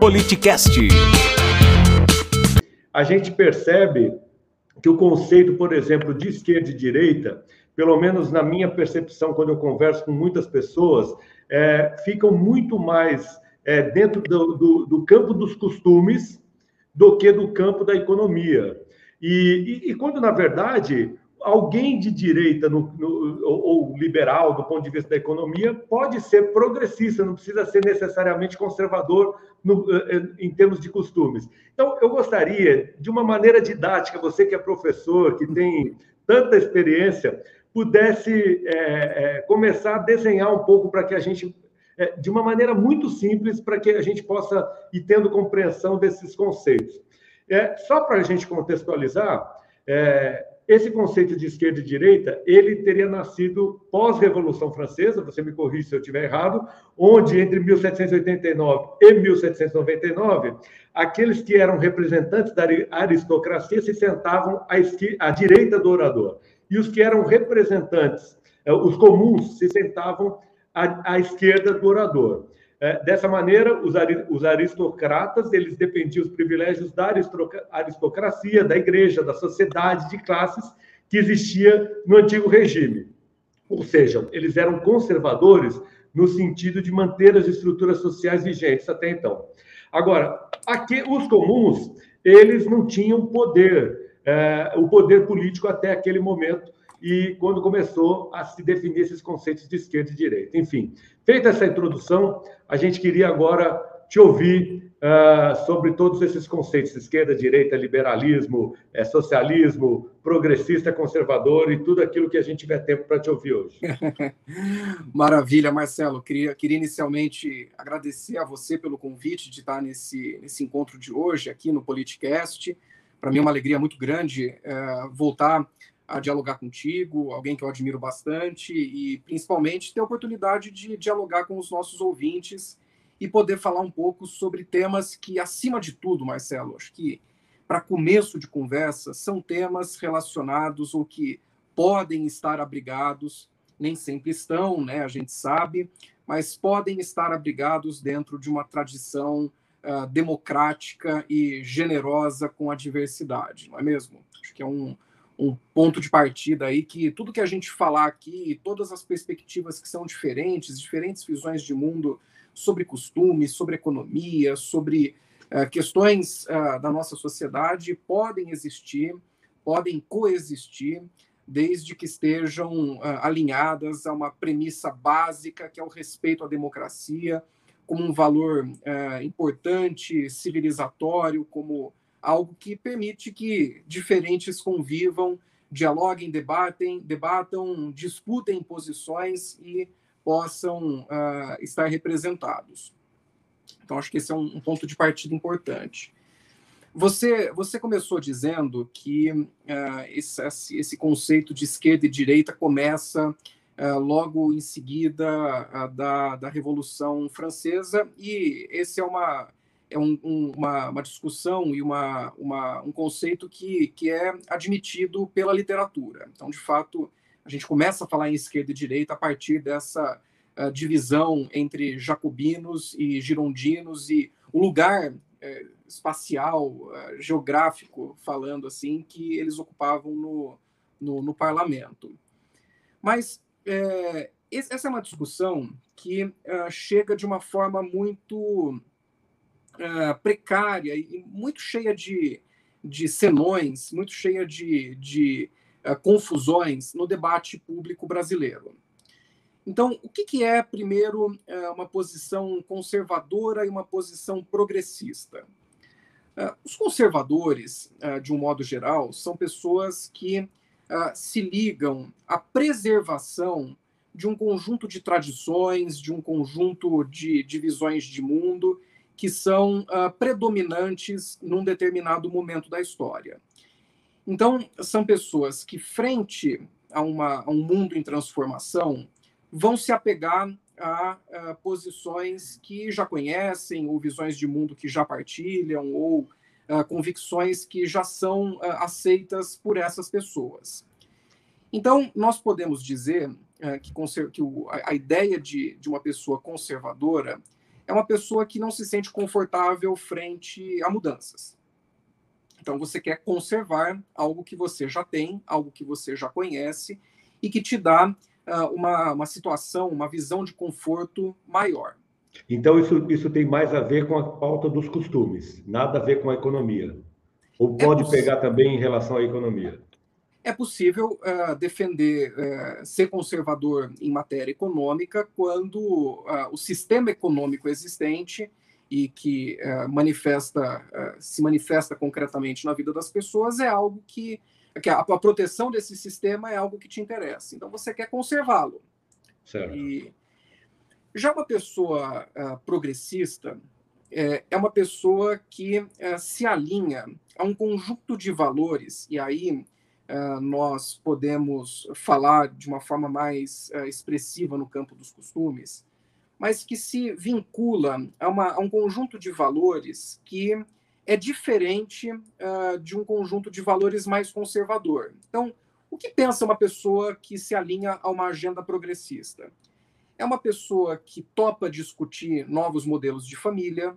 Politicast. A gente percebe que o conceito, por exemplo, de esquerda e direita, pelo menos na minha percepção, quando eu converso com muitas pessoas, é, ficam muito mais é, dentro do, do, do, campo dos costumes do que do campo da economia. E, e, e quando, na verdade, alguém de direita no, no, ou, liberal do ponto de vista da economia pode ser progressista, não precisa ser necessariamente conservador no, eh, eh, em termos de costumes. Então, eu gostaria, de uma maneira didática, você que é professor, que tem tanta experiência, pudesse é, é, começar a desenhar um pouco para que a gente, é, de uma maneira muito simples, para que a gente possa ir tendo compreensão desses conceitos. só para a gente contextualizar, esse conceito de esquerda e direita, ele teria nascido pós-Revolução Francesa, você me corrige se eu estiver errado, onde entre 1789 e 1799, aqueles que eram representantes da aristocracia se sentavam à, à direita do orador, e os que eram representantes, eh, os comuns, se sentavam à, à esquerda do orador. É, dessa maneira, os aristocratas eles dependiam dos privilégios da aristocracia, da igreja, da sociedade de classes que existia no antigo regime. Ou seja, eles eram conservadores no sentido de manter as estruturas sociais vigentes até então. Agora, aqui os comuns eles não tinham poder, é, o poder político até aquele momento e quando começou a se definir esses conceitos de esquerda e direita. Enfim, feita essa introdução, a gente queria agora te ouvir uh, sobre todos esses conceitos: esquerda, direita, liberalismo, é, socialismo, progressista, conservador e tudo aquilo que a gente tiver tempo para te ouvir hoje. Maravilha, Marcelo. Queria, queria inicialmente agradecer a você pelo convite de estar nesse, nesse encontro de hoje aqui no Politicast. Para mim é uma alegria muito grande uh, voltar a dialogar contigo, alguém que eu admiro bastante e principalmente ter a oportunidade de dialogar com os nossos ouvintes e poder falar um pouco sobre temas que, acima de tudo, Marcelo, acho que para começo de conversa, são temas relacionados ou que podem estar abrigados, nem sempre estão, né, a gente sabe, mas podem estar abrigados dentro de uma tradição uh, democrática e generosa com a diversidade, não é mesmo? Acho que é um, um ponto de partida aí que tudo que a gente falar aqui, todas as perspectivas que são diferentes, diferentes visões de mundo sobre costumes, sobre economia, sobre uh, questões uh, da nossa sociedade podem existir, podem coexistir, desde que estejam uh, alinhadas a uma premissa básica que é o respeito à democracia como um valor importante, civilizatório, como algo que permite que diferentes convivam, dialoguem, debatem, debatam, disputem posições e possam uh, estar representados. Então, acho que esse é um, um, ponto de partida importante. Você, você começou dizendo que uh, esse, esse conceito de esquerda e direita começa uh, logo em seguida da, da Revolução Francesa, e esse é uma é um, um, uma, uma, discussão e uma, uma, um conceito que, que é admitido pela literatura. Então, de fato, a gente começa a falar em esquerda e direita a partir dessa uh, divisão entre jacobinos e girondinos e o lugar uh, espacial, uh, geográfico, falando assim, que eles ocupavam no, no, no parlamento. Mas essa é uma discussão que chega de uma forma muito uh, precária e muito cheia de, de senões, muito cheia de, de uh, confusões no debate público brasileiro. Então, o que, que é, primeiro, uh, uma posição conservadora e uma posição progressista? os conservadores, de um modo geral, são pessoas que se ligam à preservação de um conjunto de tradições, de um conjunto de, de visões de mundo que são uh, predominantes num determinado momento da história. Então, são pessoas que, frente a, uma, a um mundo em transformação, vão se apegar a, a, posições que já conhecem, ou visões de mundo que já partilham, ou uh, convicções que já são aceitas por essas pessoas. Então, nós podemos dizer que, que o, a, a, ideia de, de uma pessoa conservadora é uma pessoa que não se sente confortável frente a mudanças. Então, você quer conservar algo que você já tem, algo que você já conhece e que te dá uh, uma, uma situação, uma visão de conforto maior. Então, isso, isso tem mais a ver com a pauta dos costumes, nada a ver com a economia. Ou é pode é pegar também em relação à economia? É possível uh, defender, uh, ser conservador em matéria econômica quando uh, o sistema econômico existente e que manifesta, se manifesta concretamente na vida das pessoas é algo que, que a, a, proteção desse sistema é algo que te interessa. Então você quer conservá-lo. E já uma pessoa progressista é, é, uma pessoa que se alinha a um conjunto de valores e aí nós podemos falar de uma forma mais uh, expressiva no campo dos costumes, mas que se vincula a, uma, a um conjunto de valores que é diferente uh, de um conjunto de valores mais conservador. Então, o que pensa uma pessoa que se alinha a uma agenda progressista? É uma pessoa que topa discutir novos modelos de família,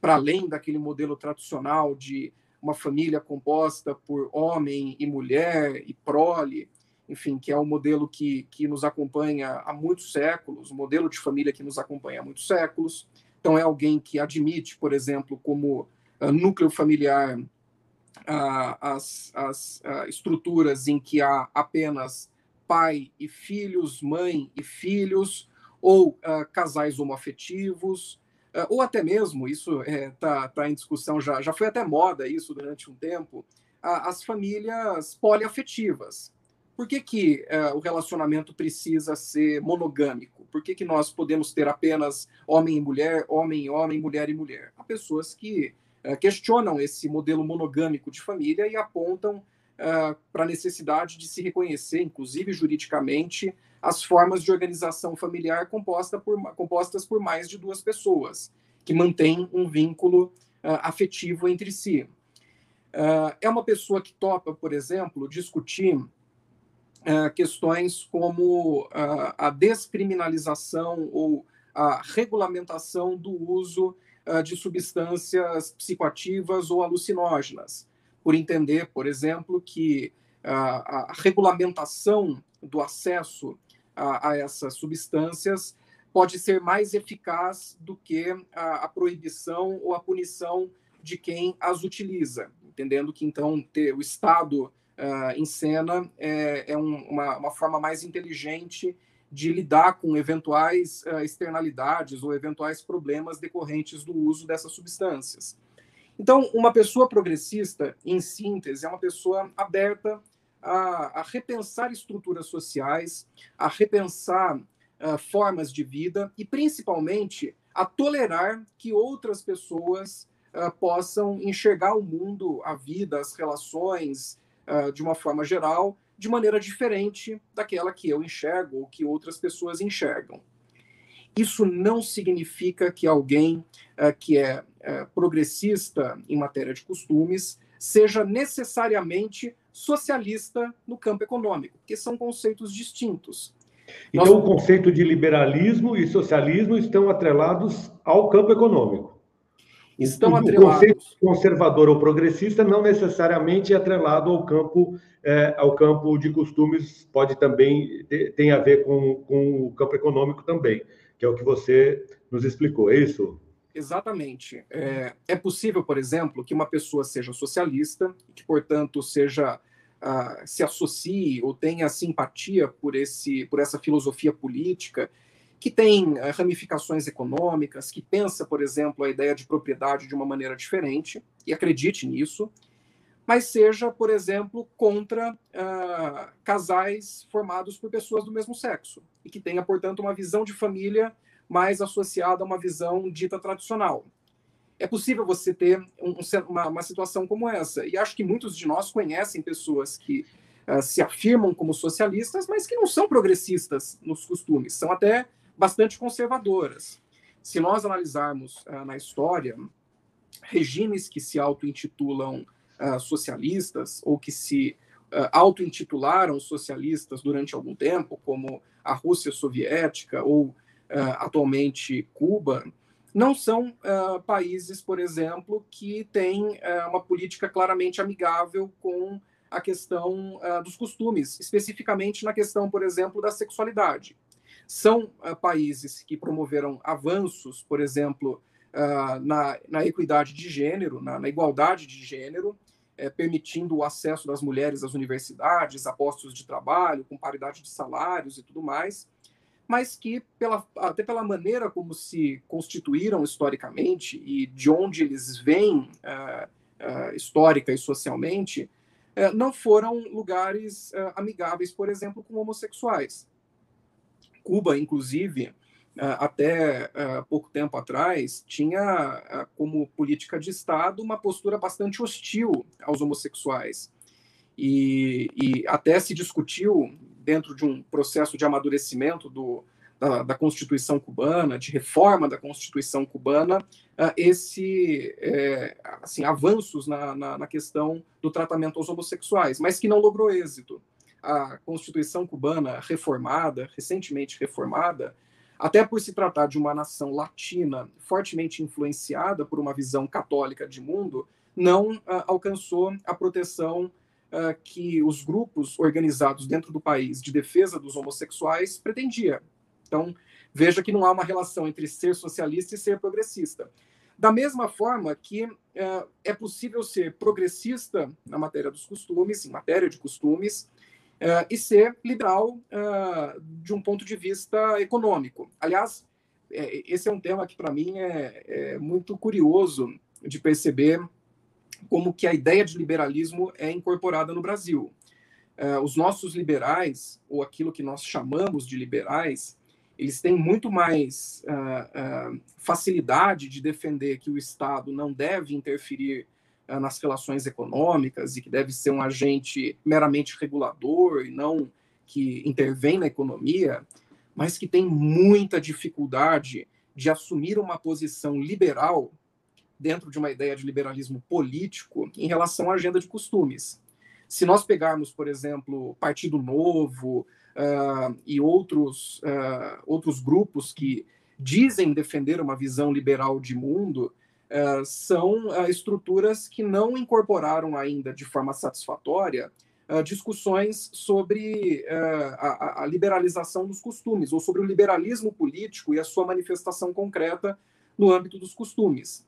para além daquele modelo tradicional de uma família composta por homem e mulher e prole, enfim, que é um modelo que, que nos acompanha há muitos séculos, um modelo de família que nos acompanha há muitos séculos. Então, é alguém que admite, por exemplo, como uh, núcleo familiar uh, as, as uh, estruturas em que há apenas pai e filhos, mãe e filhos, ou casais homoafetivos, ah, ou até mesmo, isso está é, tá, tá em discussão já, já foi até moda isso durante um tempo, as famílias poliafetivas. Por que, que uh, o relacionamento precisa ser monogâmico? Por que, que nós podemos ter apenas homem e mulher, homem e homem, mulher e mulher? Há pessoas que uh, questionam esse modelo monogâmico de família e apontam uh, para a necessidade de se reconhecer, inclusive juridicamente, as formas de organização familiar composta por, compostas por mais de duas pessoas, que mantêm um vínculo uh, afetivo entre si. Uh, é uma pessoa que topa, por exemplo, discutir uh, questões como a descriminalização ou a regulamentação do uso de substâncias psicoativas ou alucinógenas, por entender, por exemplo, que a regulamentação do acesso a, a essas substâncias pode ser mais eficaz do que a, a, proibição ou a punição de quem as utiliza, entendendo que então ter o Estado uh, em cena é, é um, uma, uma, forma mais inteligente de lidar com eventuais uh, externalidades ou eventuais problemas decorrentes do uso dessas substâncias. Então, uma pessoa progressista, em síntese, é uma pessoa aberta a, a repensar estruturas sociais, a repensar uh, formas de vida e, principalmente, a tolerar que outras pessoas uh, possam enxergar o mundo, a vida, as relações, uh, de uma forma geral, de maneira diferente daquela que eu enxergo ou que outras pessoas enxergam. Isso não significa que alguém que é progressista em matéria de costumes seja necessariamente socialista no campo econômico, que são conceitos distintos. Então, Nós... o conceito de liberalismo e socialismo estão atrelados ao campo econômico. Estão o, atrelados. O conceito conservador ou progressista não necessariamente é atrelado ao campo, é, ao campo de costumes, pode também ter, tem a ver com, com o campo econômico também, que é o que você nos explicou, é isso? Exatamente. É, é, possível, por exemplo, que uma pessoa seja socialista, que, portanto, seja uh, se associe ou tenha simpatia por, esse, por essa filosofia política, que tem uh, ramificações econômicas, que pensa, por exemplo, a ideia de propriedade de uma maneira diferente, e acredite nisso, mas seja, por exemplo, contra uh, casais formados por pessoas do mesmo sexo, e que tenha, portanto, uma visão de família mais associada a uma visão dita tradicional. É possível você ter um, uma, uma, situação como essa. E acho que muitos de nós conhecem pessoas que uh, se afirmam como socialistas, mas que não são progressistas nos costumes, são até bastante conservadoras. Se nós analisarmos uh, na história regimes que se auto-intitulam uh, socialistas ou que se auto-intitularam socialistas durante algum tempo, como a Rússia soviética ou uh, atualmente Cuba, não são uh, países, por exemplo, que têm uh, uma política claramente amigável com a questão uh, dos costumes, especificamente na questão, por exemplo, da sexualidade. São países que promoveram avanços, por exemplo, na, na, equidade de gênero, na, na igualdade de gênero, permitindo o acesso das mulheres às universidades, a postos de trabalho, com paridade de salários e tudo mais, mas que, pela, até pela maneira como se constituíram historicamente e de onde eles vêm uh, uh, histórica e socialmente, uh, não foram lugares amigáveis, por exemplo, com homossexuais. Cuba, inclusive, até pouco tempo atrás, tinha como política de Estado uma postura bastante hostil aos homossexuais. E, e até se discutiu dentro de um processo de amadurecimento do, da, da, Constituição cubana, de reforma da Constituição cubana, uh, esse é, assim, avanços na, na, na, questão do tratamento aos homossexuais, mas que não logrou êxito. A Constituição cubana reformada, recentemente reformada, até por se tratar de uma nação latina fortemente influenciada por uma visão católica de mundo, não uh, alcançou a proteção uh, que os grupos organizados dentro do país de defesa dos homossexuais pretendia. Então, veja que não há uma relação entre ser socialista e ser progressista. Da mesma forma que uh, é possível ser progressista na matéria dos costumes, em matéria de costumes, uh, e ser liberal de um ponto de vista econômico. Aliás, é, esse é um tema que para mim é, é muito curioso de perceber como que a ideia de liberalismo é incorporada no Brasil. Uh, os nossos liberais, ou aquilo que nós chamamos de liberais, eles têm muito mais uh, uh, facilidade de defender que o Estado não deve interferir nas relações econômicas e que deve ser um agente meramente regulador e não que intervém na economia, mas que tem muita dificuldade de assumir uma posição liberal dentro de uma ideia de liberalismo político em relação à agenda de costumes. Se nós pegarmos, por exemplo, Partido Novo uh, e outros, uh, outros grupos que dizem defender uma visão liberal de mundo, uh, são estruturas que não incorporaram ainda de forma satisfatória discussões sobre a, a liberalização dos costumes, ou sobre o liberalismo político e a sua manifestação concreta no âmbito dos costumes.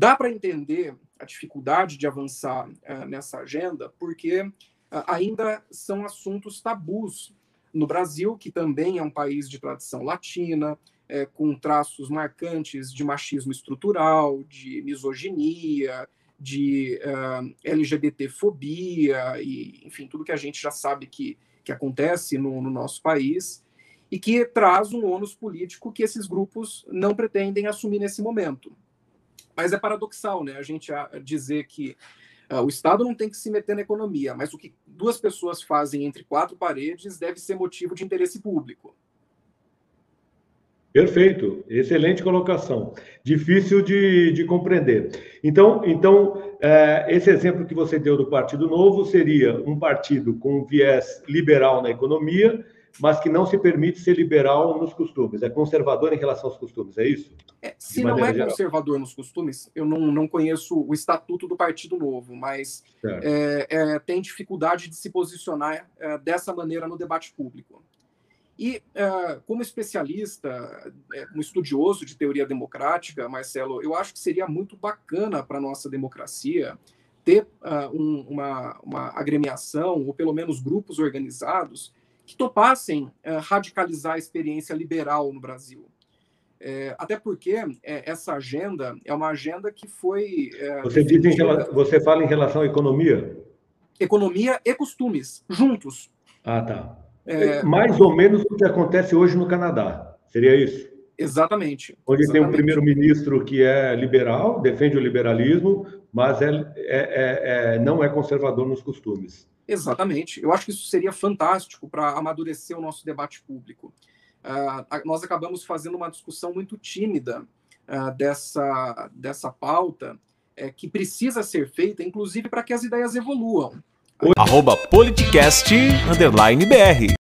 Dá para entender a dificuldade de avançar uh, nessa agenda, porque uh, ainda são assuntos tabus no Brasil, que também é um país de tradição latina, é, com traços marcantes de machismo estrutural, de misoginia, de uh, LGBTfobia, e, enfim, tudo que a gente já sabe que, que acontece no, no nosso país, e que traz um ônus político que esses grupos não pretendem assumir nesse momento. Mas é paradoxal, né? A gente dizer que uh, o Estado não tem que se meter na economia, mas o que duas pessoas fazem entre quatro paredes deve ser motivo de interesse público. Perfeito, excelente colocação. Difícil de, de compreender. Então, então é, esse exemplo que você deu do Partido Novo seria um partido com viés liberal na economia, mas que não se permite ser liberal nos costumes, é conservador em relação aos costumes, é isso? É, se não é geral. conservador nos costumes, eu não, não conheço o estatuto do Partido Novo, mas é, é, tem dificuldade de se posicionar é, dessa maneira no debate público. E, é, como especialista, é, um estudioso de teoria democrática, Marcelo, eu acho que seria muito bacana para a nossa democracia ter um, uma, uma agremiação, ou pelo menos grupos organizados, que topassem uh, radicalizar a experiência liberal no Brasil. É, até porque é, essa agenda é uma agenda que foi. É, você, diz em, você fala em relação à economia? Economia e costumes, juntos. Ah, tá. É, Mais ou menos o que acontece hoje no Canadá. Seria isso? Exatamente. Onde exatamente. tem um primeiro-ministro que é liberal, defende o liberalismo, mas é, é, é, é não é conservador nos costumes. Exatamente. Eu acho que isso seria fantástico para amadurecer o nosso debate público. Uh, nós acabamos fazendo uma discussão muito tímida uh, dessa, dessa pauta, é, que precisa ser feita, inclusive para que as ideias evoluam. Arroba politicast, underline BR.